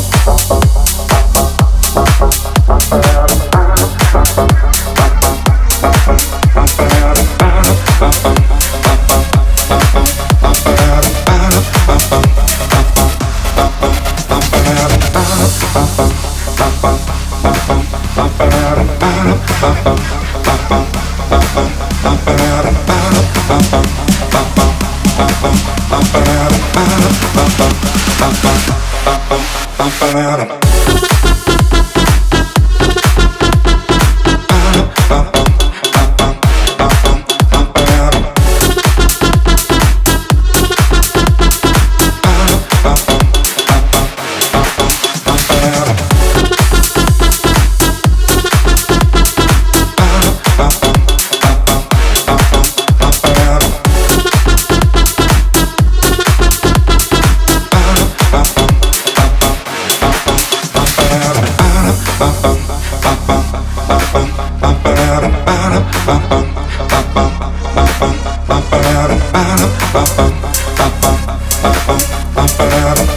Bum, bum, bum, bum. ba ba ba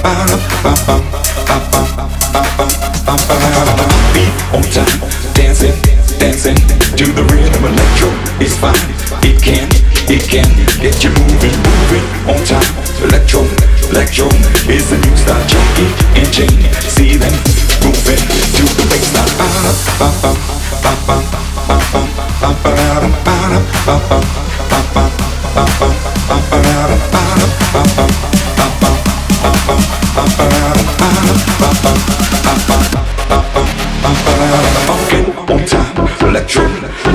Be on time, dancing, dancing to the rhythm. Electro is fine. It can, it can get you moving, moving on time. Electro, electro is the new style. Junkie and chain, see them moving to the. I'm Fucking on time, electro.